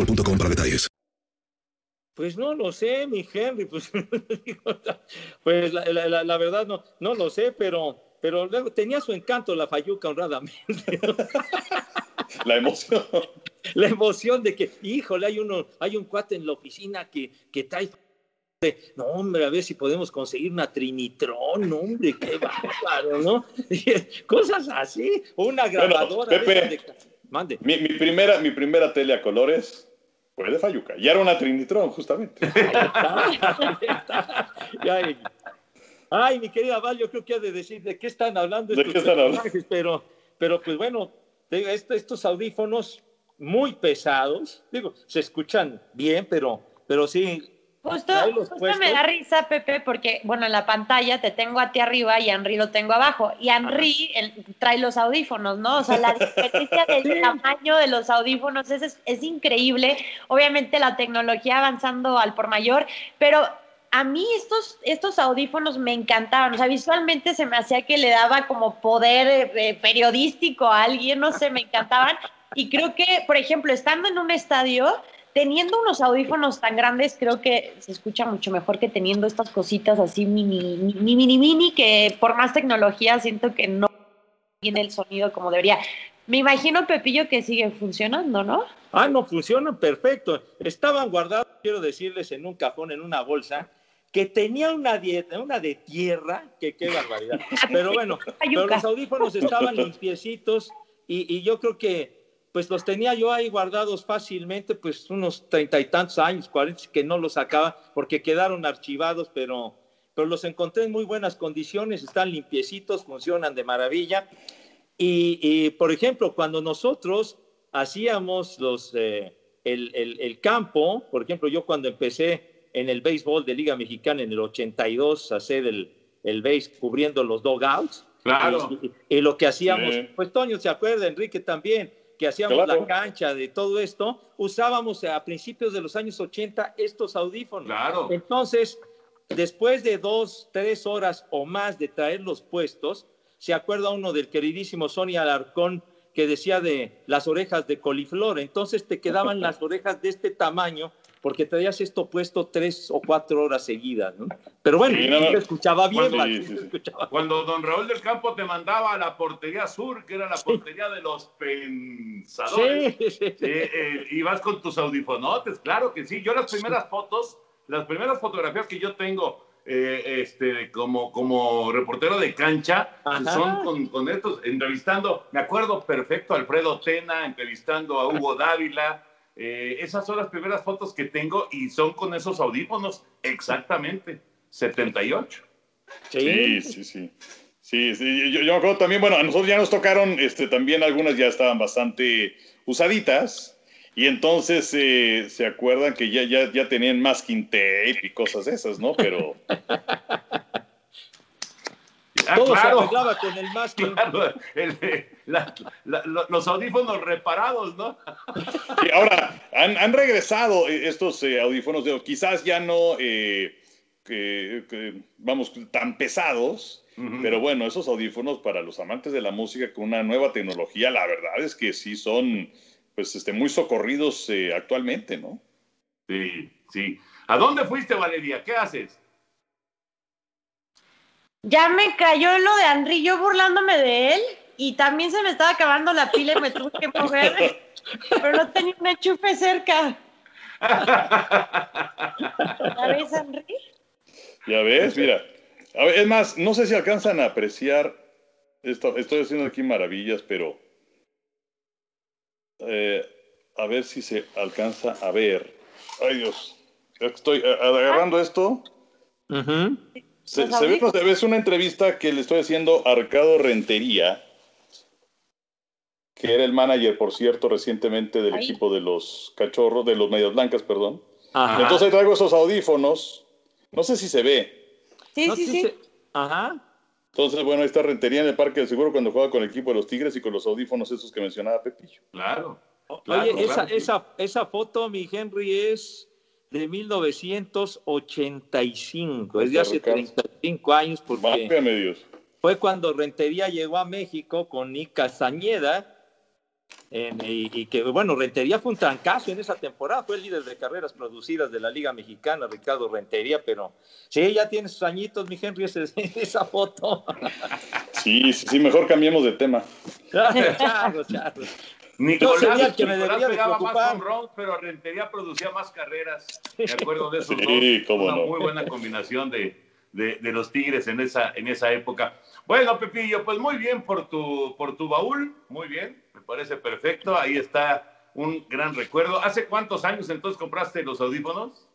boostmobile.com para detalles. Pues no lo sé, mi Henry, pues, pues la, la, la, verdad no, no lo sé, pero, pero luego tenía su encanto la Fayuca honradamente. La emoción. La emoción de que, híjole, hay uno, hay un cuate en la oficina que, que trae no, hombre, a ver si podemos conseguir una Trinitron, hombre, qué bárbaro, ¿no? Cosas así, una grabadora. Pepe, de... Mande. Mi, mi, primera, mi primera tele a colores fue de Fayuca, y era una Trinitron, justamente. Ay, ay, mi querida Val, yo creo que ha de decir de qué están hablando estos ¿De qué están hablando? Pero, pero pues bueno, estos audífonos muy pesados, digo, se escuchan bien, pero, pero sí. Justo, justo me da risa, Pepe, porque, bueno, en la pantalla te tengo a ti arriba y a Henry lo tengo abajo. Y Henry trae los audífonos, ¿no? O sea, la diferencia del tamaño de los audífonos es, es increíble. Obviamente la tecnología avanzando al por mayor, pero a mí estos, estos audífonos me encantaban, o sea, visualmente se me hacía que le daba como poder eh, periodístico a alguien, no sé, me encantaban. Y creo que, por ejemplo, estando en un estadio, teniendo unos audífonos tan grandes, creo que se escucha mucho mejor que teniendo estas cositas así mini, mini, mini, mini, que por más tecnología siento que no tiene el sonido como debería. Me imagino, Pepillo, que sigue funcionando, ¿no? Ah, no, funcionan perfecto. Estaban guardados, quiero decirles, en un cajón, en una bolsa, que tenía una dieta, una de tierra, que qué barbaridad. Pero bueno, pero los audífonos estaban limpiecitos y, y, yo creo que pues los tenía yo ahí guardados fácilmente, pues unos treinta y tantos años, cuarenta, que no los sacaba porque quedaron archivados, pero, pero los encontré en muy buenas condiciones, están limpiecitos, funcionan de maravilla. Y, y por ejemplo, cuando nosotros hacíamos los, eh, el, el, el campo, por ejemplo, yo cuando empecé en el béisbol de Liga Mexicana en el 82, hacer el, el base cubriendo los dogouts. Claro. Y, y lo que hacíamos, sí. pues Toño se acuerda, Enrique también, que hacíamos claro. la cancha de todo esto, usábamos a principios de los años 80 estos audífonos. Claro. Entonces, después de dos, tres horas o más de traerlos puestos, se acuerda uno del queridísimo Sonia Alarcón que decía de las orejas de coliflor. Entonces te quedaban las orejas de este tamaño porque traías esto puesto tres o cuatro horas seguidas, ¿no? Pero bueno, sí, escuchaba bien. Cuando, sí, sí, escuchaba cuando don Raúl del Campo te mandaba a la portería sur, que era la portería de los pensadores, eh, eh, ibas con tus audifonotes, claro que sí. Yo las primeras fotos, las primeras fotografías que yo tengo eh, este, como, como reportero de cancha, Ajá. son con, con, estos, entrevistando, me acuerdo perfecto, Alfredo Tena, entrevistando a Hugo Dávila, eh, esas son las primeras fotos que tengo y son con esos audífonos, exactamente, 78. Sí, sí, sí. Sí, sí. Yo, yo, me acuerdo también, bueno, a nosotros ya nos tocaron, este, también algunas ya estaban bastante usaditas, y entonces eh, se acuerdan que ya, ya, ya tenían masking tape y cosas esas, ¿no? Pero... Ah, Todo claro. se arreglaba con el masking. Claro, el, la, la, los audífonos reparados, ¿no? Y ahora, han, han, regresado estos eh, audífonos, de, quizás ya no, eh, que, que, vamos, tan pesados, uh -huh. pero bueno, esos audífonos para los amantes de la música con una nueva tecnología, la verdad es que sí son, pues, este, muy socorridos eh, actualmente, ¿no? Sí, sí. ¿A dónde fuiste, Valeria? ¿Qué haces? Ya me cayó lo de Henry, yo burlándome de él y también se me estaba acabando la pila y me tuve que mover, pero no tenía un enchufe cerca. ¿Ya ves, Henry? Ya ves, mira. A ver, es más, no sé si alcanzan a apreciar esto. Estoy haciendo aquí maravillas, pero eh, a ver si se alcanza a ver. Ay, Dios. Estoy eh, agarrando esto. Uh -huh. Se, se, ve, se, ve, es una entrevista que le estoy haciendo a Arcado Rentería, que era el manager, por cierto, recientemente del Ahí. equipo de los cachorros, de los medias blancas, perdón. Ajá. Entonces traigo esos audífonos. No sé si se ve. Sí, no, sí, sí. Se... Ajá. Entonces, bueno, ahí está Rentería en el Parque del Seguro cuando juega con el equipo de los Tigres y con los audífonos esos que mencionaba Pepillo. Claro. claro Oye, claro, esa, esa, esa foto, mi Henry, es de 1985, es de hace 35 años, porque Dios. fue cuando Rentería llegó a México con Nick Castañeda y, que, bueno, Rentería fue un trancazo en esa temporada, fue el líder de carreras producidas de la Liga Mexicana, Ricardo Rentería, pero sí, ya tiene sus añitos, mi Henry, esa foto. Sí, sí, mejor cambiemos de tema. Nicolás, que me Nicolás pegaba más con Ron, pero Rentería producía más carreras. Me acuerdo de esos sí, dos. Una muy buena combinación de, de, de, los Tigres en esa, en esa época. Bueno, Pepillo, pues muy bien por tu, por tu baúl, muy bien, me parece perfecto. Ahí está un gran recuerdo. ¿Hace cuántos años entonces compraste los audífonos?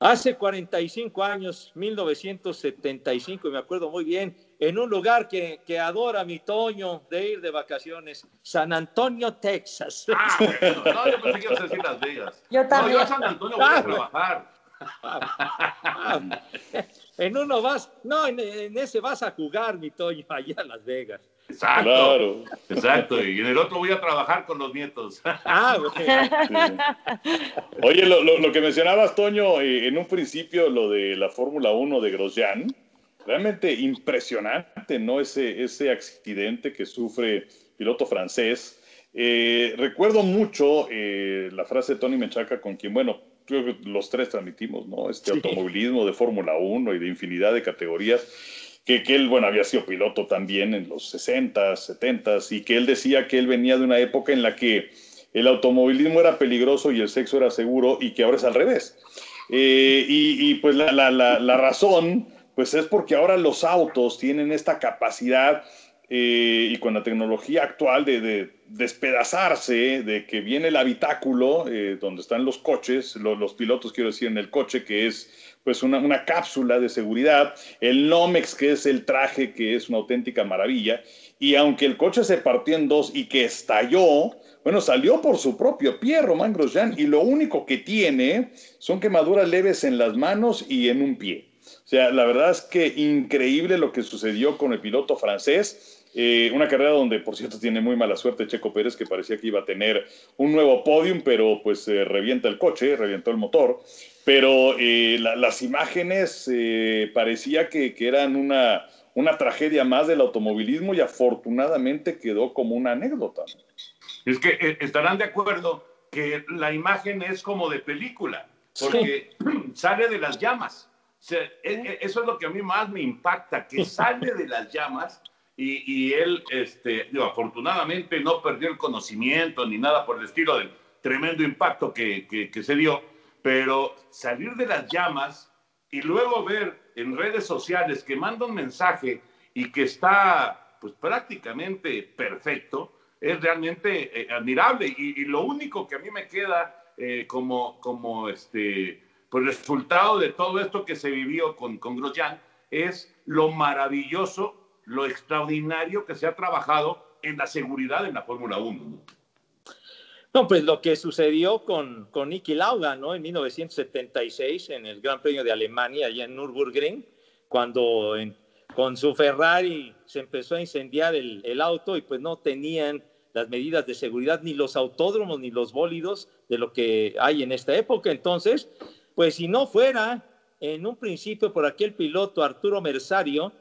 Hace 45 años, 1975, me acuerdo muy bien, en un lugar que, que adora mi Toño de ir de vacaciones, San Antonio, Texas. Ah, bueno, no, yo pensé que ibas a decir Las Vegas. Yo también. No, yo a San Antonio voy a trabajar. en uno vas, no, en, ese vas a jugar, mi Toño, allá a Las Vegas. Exacto, exacto. Y en el otro voy a trabajar con los nietos. Ah, Oye, lo, que mencionabas, Toño, eh, en un principio, lo de la Fórmula 1 de Grosjean, realmente impresionante, ¿no? Ese, ese accidente que sufre piloto francés. Eh, recuerdo mucho eh, la frase de Tony Menchaca, con quien, bueno, creo que los tres transmitimos, ¿no? Este automovilismo de Fórmula 1 y de infinidad de categorías. Que, que, él, bueno, había sido piloto también en los 60, 70 y que él decía que él venía de una época en la que el automovilismo era peligroso y el sexo era seguro y que ahora es al revés. Eh, y, y, pues la, la, la, la, razón, pues es porque ahora los autos tienen esta capacidad eh, y con la tecnología actual de, despedazarse, de que viene el habitáculo, eh, donde están los coches, los pilotos quiero decir en el coche, que es pues una, cápsula de seguridad, el Nomex, que es el traje, que es una auténtica maravilla, y aunque el coche se partió en dos y que estalló, bueno, salió por su propio pie Román Grosjean, y lo único que tiene son quemaduras leves en las manos y en un pie. O sea, la verdad es que increíble lo que sucedió con el piloto francés. Eh, una carrera donde, por cierto, tiene muy mala suerte Checo Pérez, que parecía que iba a tener un nuevo podium, pero pues eh, revienta el coche, revientó el motor. Pero eh, las imágenes parecía que, que eran una, una tragedia más del automovilismo y afortunadamente quedó como una anécdota. Es que estarán de acuerdo que la imagen es como de película, porque sale de las llamas. E, e, eso es lo que a mí más me impacta, que sale de las llamas y, él, este, afortunadamente no perdió el conocimiento ni nada por el estilo del tremendo impacto que, que, se dio, pero salir de las llamas y luego ver en redes sociales que manda un mensaje y que está pues prácticamente perfecto, es realmente eh, admirable. Y, lo único que a mí me queda eh, como, como este, pues resultado de todo esto que se vivió con, con Grosjean es lo maravilloso, lo extraordinario que se ha trabajado en la seguridad en la Fórmula 1. ¿no? pues lo que sucedió con, con Niki Lauda, ¿no? En 1976, en el Gran Premio de Alemania, allá en Nürburgring, cuando con su Ferrari se empezó a incendiar el, el, auto y pues no tenían las medidas de seguridad, ni los autódromos, ni los bólidos de lo que hay en esta época. Entonces, pues si no fuera en un principio por aquel piloto Arturo Mersario,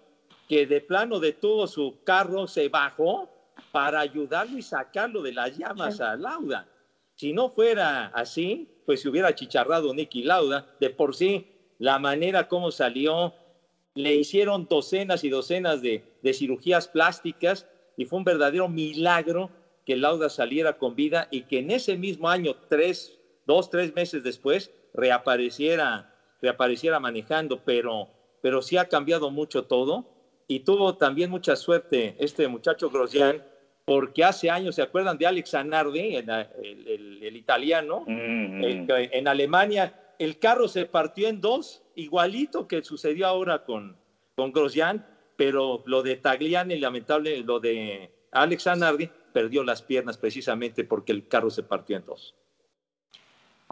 que de plano detuvo su carro, se bajó para ayudarlo y sacarlo de las llamas a Lauda. Si no fuera así, pues se hubiera chicharrado Nicky Lauda. De por sí, la manera como salió, le hicieron docenas y docenas de, de cirugías plásticas y fue un verdadero milagro que Lauda saliera con vida y que en ese mismo año, tres, dos, tres meses después, reapareciera, reapareciera manejando, pero, pero sí ha cambiado mucho todo y tuvo también mucha suerte este muchacho Grosjean, porque hace años, ¿se acuerdan de Alex Zanardi, el, italiano? en Alemania el carro se partió en dos, igualito que sucedió ahora con, con Grosjean, pero lo de Tagliani, lamentable, lo de Alex Zanardi, perdió las piernas precisamente porque el carro se partió en dos.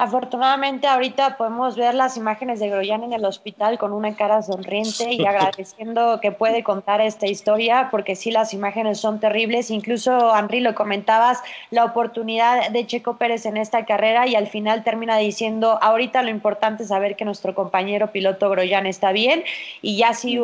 Afortunadamente ahorita podemos ver las imágenes de Groyan en el hospital con una cara sonriente y agradeciendo que puede contar esta historia porque sí las imágenes son terribles. Incluso, Henry, lo comentabas, la oportunidad de Checo Pérez en esta carrera y al final termina diciendo, ahorita lo importante es saber que nuestro compañero piloto Groyan está bien y ya si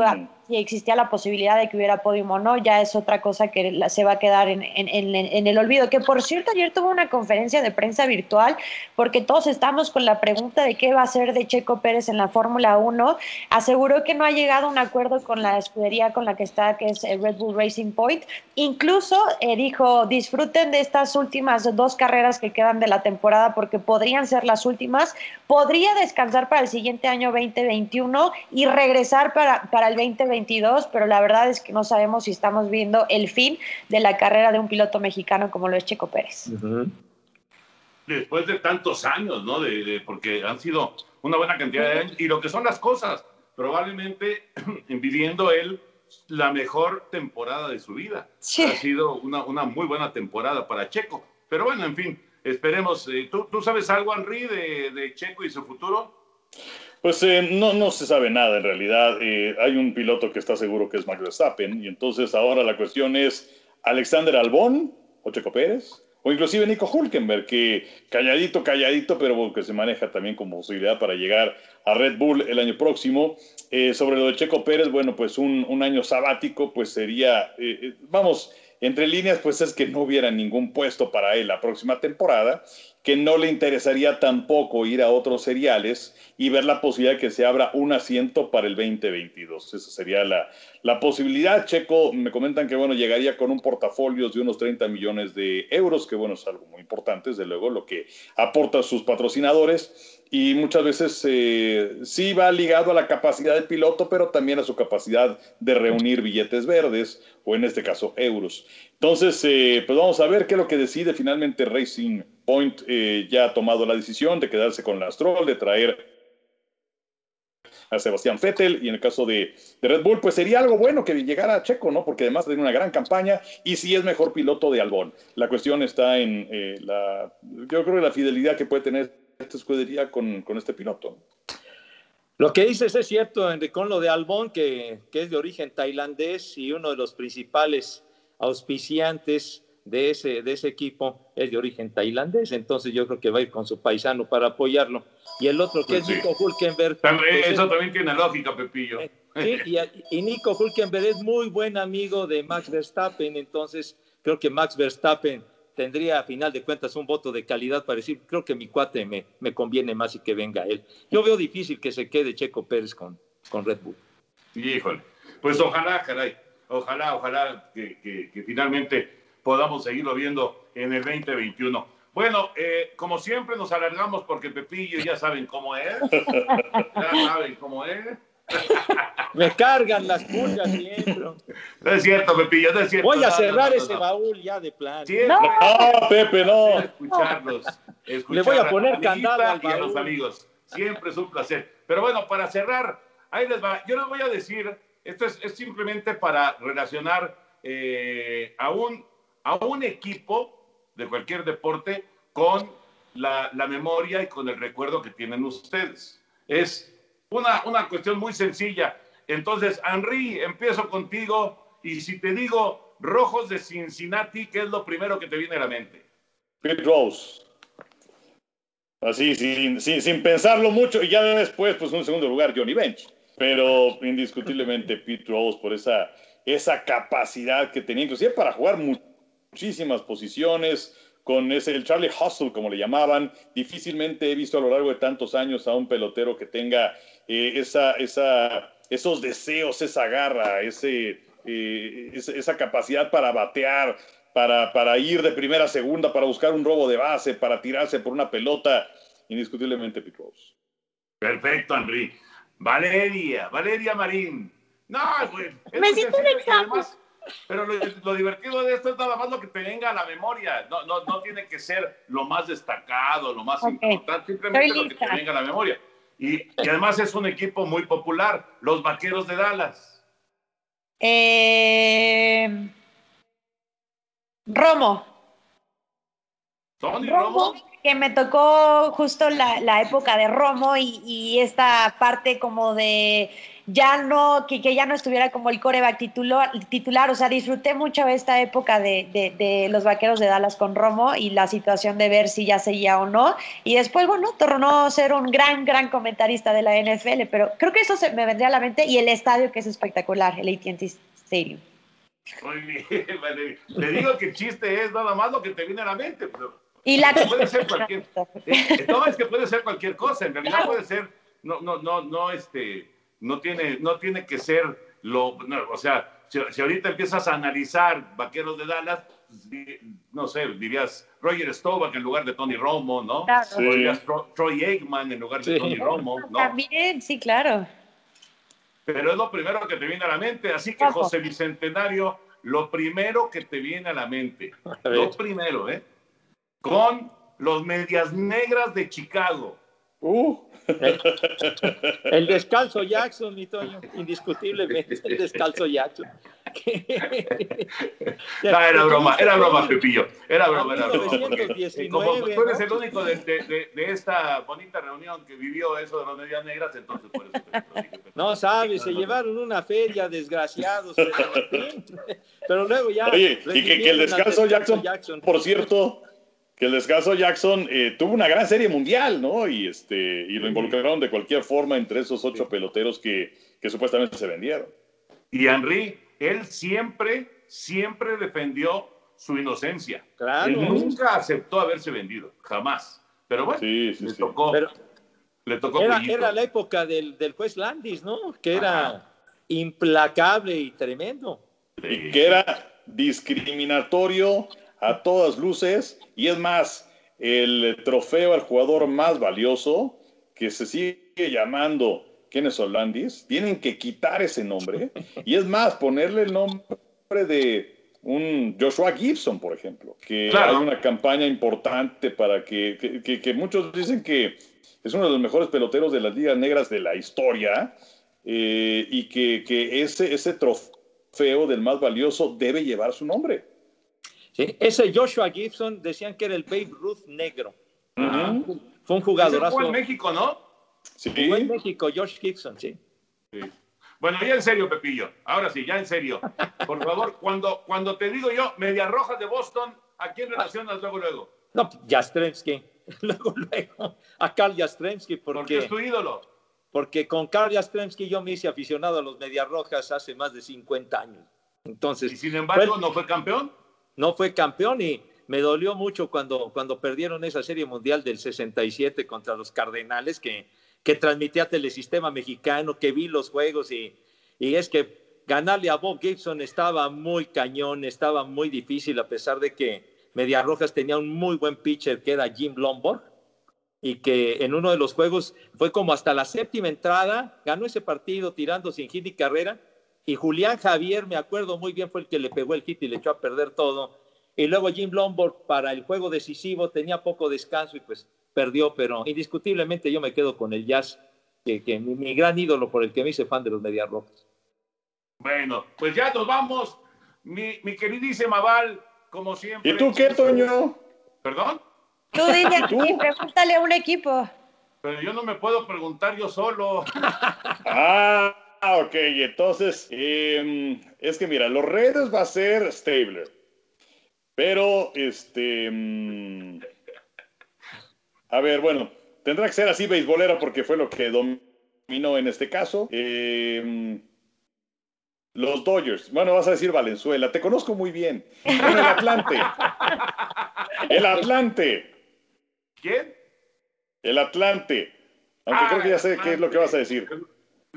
si existía la posibilidad de que hubiera podium o no, ya es otra cosa que se va a quedar en, el olvido. Que por cierto, ayer tuvo una conferencia de prensa virtual porque todos estamos con la pregunta de qué va a ser de Checo Pérez en la Fórmula 1. Aseguró que no ha llegado a un acuerdo con la escudería con la que está, que es eh, Red Bull Racing Point. Incluso eh, dijo, disfruten de estas últimas dos carreras que quedan de la temporada porque podrían ser las últimas. Podría descansar para el siguiente año 2021 y regresar para, para el 2022, pero la verdad es que no sabemos si estamos viendo el fin de la carrera de un piloto mexicano como lo es Checo Pérez. después de tantos años, ¿no? De, de- porque han sido una buena cantidad de años. Y lo que son las cosas, probablemente viviendo él la mejor temporada de su vida. Sí. Ha sido una, una muy buena temporada para Checo. Pero bueno, en fin, esperemos. eh, ¿tú, tú sabes algo, Henry, de, de Checo y su futuro? Pues eh, no, no se sabe nada en realidad. Eh, hay un piloto que está seguro que es Max Verstappen y entonces ahora la cuestión es Alexander Albón o Checo Pérez o inclusive Nico Hulkenberg que calladito, calladito, pero que se maneja también como posibilidad para llegar a Red Bull el año próximo. Eh, sobre lo de Checo Pérez, bueno, pues un, un año sabático pues sería, eh, vamos, entre líneas pues es que no hubiera ningún puesto para él la próxima temporada que no le interesaría tampoco ir a otros seriales y ver la posibilidad de que se abra un asiento para el 2022. Esa sería la, la posibilidad. Checo, me comentan que bueno, llegaría con un portafolio de unos 30 millones de euros, que bueno, es algo muy importante, desde luego, lo que aporta sus patrocinadores. Y muchas veces eh, sí va ligado a la capacidad del piloto, pero también a su capacidad de reunir billetes verdes, o en este caso euros. Entonces, eh, pues vamos a ver qué es lo que decide finalmente Racing Point. eh, ya ha tomado la decisión de quedarse con la Stroll, de traer a Sebastián Vettel y en el caso de, de, Red Bull, pues sería algo bueno que llegara a Checo, ¿no? Porque además tiene una gran campaña y sí es mejor piloto de Albón. La cuestión está en eh, la, yo creo que la fidelidad que puede tener esta escudería con, con este piloto. Lo que dices es cierto, con lo de Albón, que, que es de origen tailandés y uno de los principales auspiciantes de ese, de ese equipo es de origen tailandés, entonces yo creo que va a ir con su paisano para apoyarlo. Y el otro que Pues es Nico Hulkenberg. También, pues, eso es- también tiene lógica, Pepillo. Sí, y, y Nico Hulkenberg es muy buen amigo de Max Verstappen, entonces creo que Max Verstappen tendría a final de cuentas un voto de calidad para decir, creo que mi cuate me, me conviene más y que venga él. Yo veo difícil que se quede Checo Pérez con, con Red Bull. Híjole. Pues ojalá, caray. Ojalá, ojalá que, que- que finalmente podamos seguirlo viendo en el 2021. Bueno, eh, como siempre nos alargamos porque Pepillo ya saben cómo es. Ya saben cómo es. Me cargan las pulgas siempre. No es cierto, Pepillo, no es cierto. Voy a No, cerrar no, no, ese baúl ya de plan. No, Pepe, no. Escucharlos. escuchar Le voy a poner amiguita candado al y a los amigos. Siempre es un placer. Pero bueno, para cerrar, ahí les va. Yo les voy a decir, esto es, es simplemente para relacionar eh, a, un, a un equipo de cualquier deporte con la, la memoria y con el recuerdo que tienen ustedes. Es una, una cuestión muy sencilla. Entonces, Henry, empiezo contigo y si te digo rojos de Cincinnati, ¿qué es lo primero que te viene a la mente? Pete Rose. Así, sin, sin, sin pensarlo mucho, y ya después, pues un segundo lugar, Johnny Bench. Pero indiscutiblemente Pete Rose por esa, esa capacidad que tenía, inclusive para jugar mu- muchísimas posiciones, con ese, el Charlie Hustle, como le llamaban. Difícilmente he visto a lo largo de tantos años a un pelotero que tenga eh, esa, esa, esos deseos, esa garra, ese, eh, esa, capacidad para batear, para, para ir de primera a segunda, para buscar un robo de base, para tirarse por una pelota. Indiscutiblemente Pete Rose. Perfecto, Henry. Valeria, Valeria Marín. No, güey. es Me muy siento vexada. además- Pero lo, lo divertido de esto es nada más lo que te venga a la memoria. No, no, no tiene que ser lo más destacado, lo más importante, simplemente lo que te venga a la memoria. Y, y además es un equipo muy popular, los Vaqueros de Dallas. Eh, Romo. Tony Romo, Romo. que me tocó justo la, la época de Romo y, y esta parte como de ya no, que, que ya no estuviera como el coreback titular, titular, o sea, disfruté mucho esta época de, de, de los vaqueros de Dallas con Romo y la situación de ver si ya seguía o no, y después, bueno, tornó a ser un gran, gran comentarista de la NFL, pero creo que eso se me vendría a la mente y el estadio que es espectacular, el AT&T Stadium. Muy bien, vale. Te digo que el chiste es nada más lo que te viene a la mente. Pero Y la puede ser cualquier. eh, No, es que puede ser cualquier cosa. En realidad Claro. puede ser. No, no, no, no, este. No tiene, no tiene que ser lo. no, o sea, si, si ahorita empiezas a analizar vaqueros de Dallas, pues, no sé, dirías Roger Staubach en lugar de Tony Romo, ¿no? Claro. O dirías Tro- Troy Aikman en lugar de Sí. Tony Romo, ¿no? También, sí, claro. Pero es lo primero que te viene a la mente. Así que, Ojo. José Bicentenario, lo primero que te viene a la mente, lo primero, ¿eh? Con los medias negras de Chicago. Uh, El descalzo Jackson, mi Toño, indiscutiblemente, el descalzo Jackson. No, era broma, era broma, Pepillo. Era broma, era broma. porque, eh, 1919, como tú eres ¿no? el único de, de- de- de esta bonita reunión que vivió eso de las medias negras, entonces por eso te lo dije. No sabes, se llevaron una feria, desgraciados. Pero, luego ya. Oye, y que, que el descanso Jackson, por cierto, que el descanso Jackson eh, tuvo una gran serie mundial, ¿no? Y este y lo involucraron de cualquier forma entre esos ocho peloteros que, que supuestamente se vendieron. Y Henry, él siempre, siempre defendió su inocencia. Claro. Él nunca aceptó haberse vendido, jamás. Pero bueno, le tocó. Pero le tocó Era, era la época del, del juez Landis, ¿no? Que era implacable y tremendo. Y que era discriminatorio a todas luces. Y es más, el trofeo al jugador más valioso, que se sigue llamando Kenneth Landis, tienen que quitar ese nombre. Y es más, ponerle el nombre de un Joshua Gibson, por ejemplo, que Claro. hay una campaña importante para que, que- que- que muchos dicen que es uno de los mejores peloteros de las ligas negras de la historia eh, y que, que ese, ese trofeo del más valioso debe llevar su nombre. Sí, Ese Joshua Gibson decían que era el Babe Ruth negro. Fue un jugadorazo. fue en México, ¿no? Sí. Jugó en México, Josh Gibson, sí. Sí. Bueno, ya en serio, Pepillo. Ahora sí, ya en serio. Por favor, cuando, cuando te digo yo, Medias Rojas de Boston, ¿a quién relacionas luego, luego? No, Jastremski. Luego, luego, a Carl Jastremski, Porque porque, es tu ídolo. porque con Carl Jastremski yo me hice aficionado a los Medias Rojas hace más de 50 años. Entonces, Y sin embargo, no fue campeón. No fue campeón y me dolió mucho cuando, cuando perdieron esa serie mundial del 67 contra los Cardenales que, que transmitía Telesistema Mexicano, que vi los juegos y, y es que ganarle a Bob Gibson estaba muy cañón, estaba muy difícil a pesar de que Medias Rojas tenía un muy buen pitcher que era Jim Lombard y que en uno de los juegos fue como hasta la séptima entrada, ganó ese partido tirando sin hit ni carrera y Julián Javier, me acuerdo muy bien, fue el que le pegó el hit y le echó a perder todo. Y luego Jim Lombard para el juego decisivo tenía poco descanso y pues perdió, pero indiscutiblemente yo me quedo con el Jazz, que, que mi, mi gran ídolo por el que me hice fan de los Medias Rojas. Bueno, pues ya nos vamos. Mi, mi queridísima Val, como siempre. ¿Y tú qué, Toño? ¿Perdón? Tú dile aquí, pregúntale a un equipo. Pero yo no me puedo preguntar yo solo. Ah, ok. Entonces, eh, es que mira, los Raiders va a ser Stabler. Pero, este. mm, a ver, bueno, tendrá que ser así beisbolera porque fue lo que dominó en este caso. Eh, los Dodgers. Bueno, vas a decir Valenzuela. Te conozco muy bien. Bueno, el Atlante. El Atlante. ¿Quién? El Atlante. Aunque Ah, creo que ya sé qué es lo que vas a decir.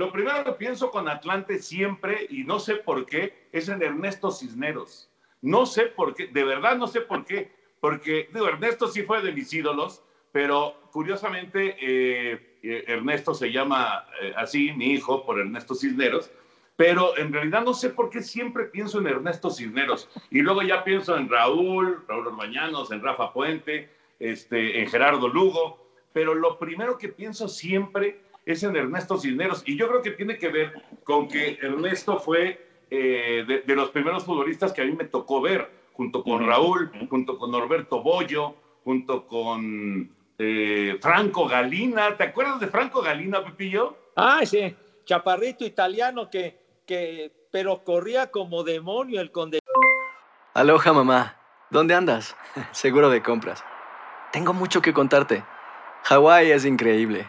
Lo primero que pienso con Atlante siempre, y no sé por qué, es en Ernesto Cisneros. No sé por qué, de verdad no sé por qué, porque digo, Ernesto sí fue de mis ídolos, pero curiosamente eh, eh, Ernesto se llama eh, así, mi hijo, por Ernesto Cisneros, pero en realidad no sé por qué siempre pienso en Ernesto Cisneros. Y luego ya pienso en Raúl, Raúl Orbañanos, en Rafa Puente, este, en Gerardo Lugo, pero lo primero que pienso siempre es en Ernesto Cisneros. Y yo creo que tiene que ver con que Ernesto fue eh, de, de los primeros futbolistas que a mí me tocó ver, junto con Raúl, junto con Norberto Bollo, junto con eh, Franco Galina. ¿Te acuerdas de Franco Galina, Pepillo? Ah, sí, chaparrito italiano que, que pero corría como demonio el conde. Aloha, mamá. ¿Dónde andas? Seguro de compras. Tengo mucho que contarte. Hawái es increíble.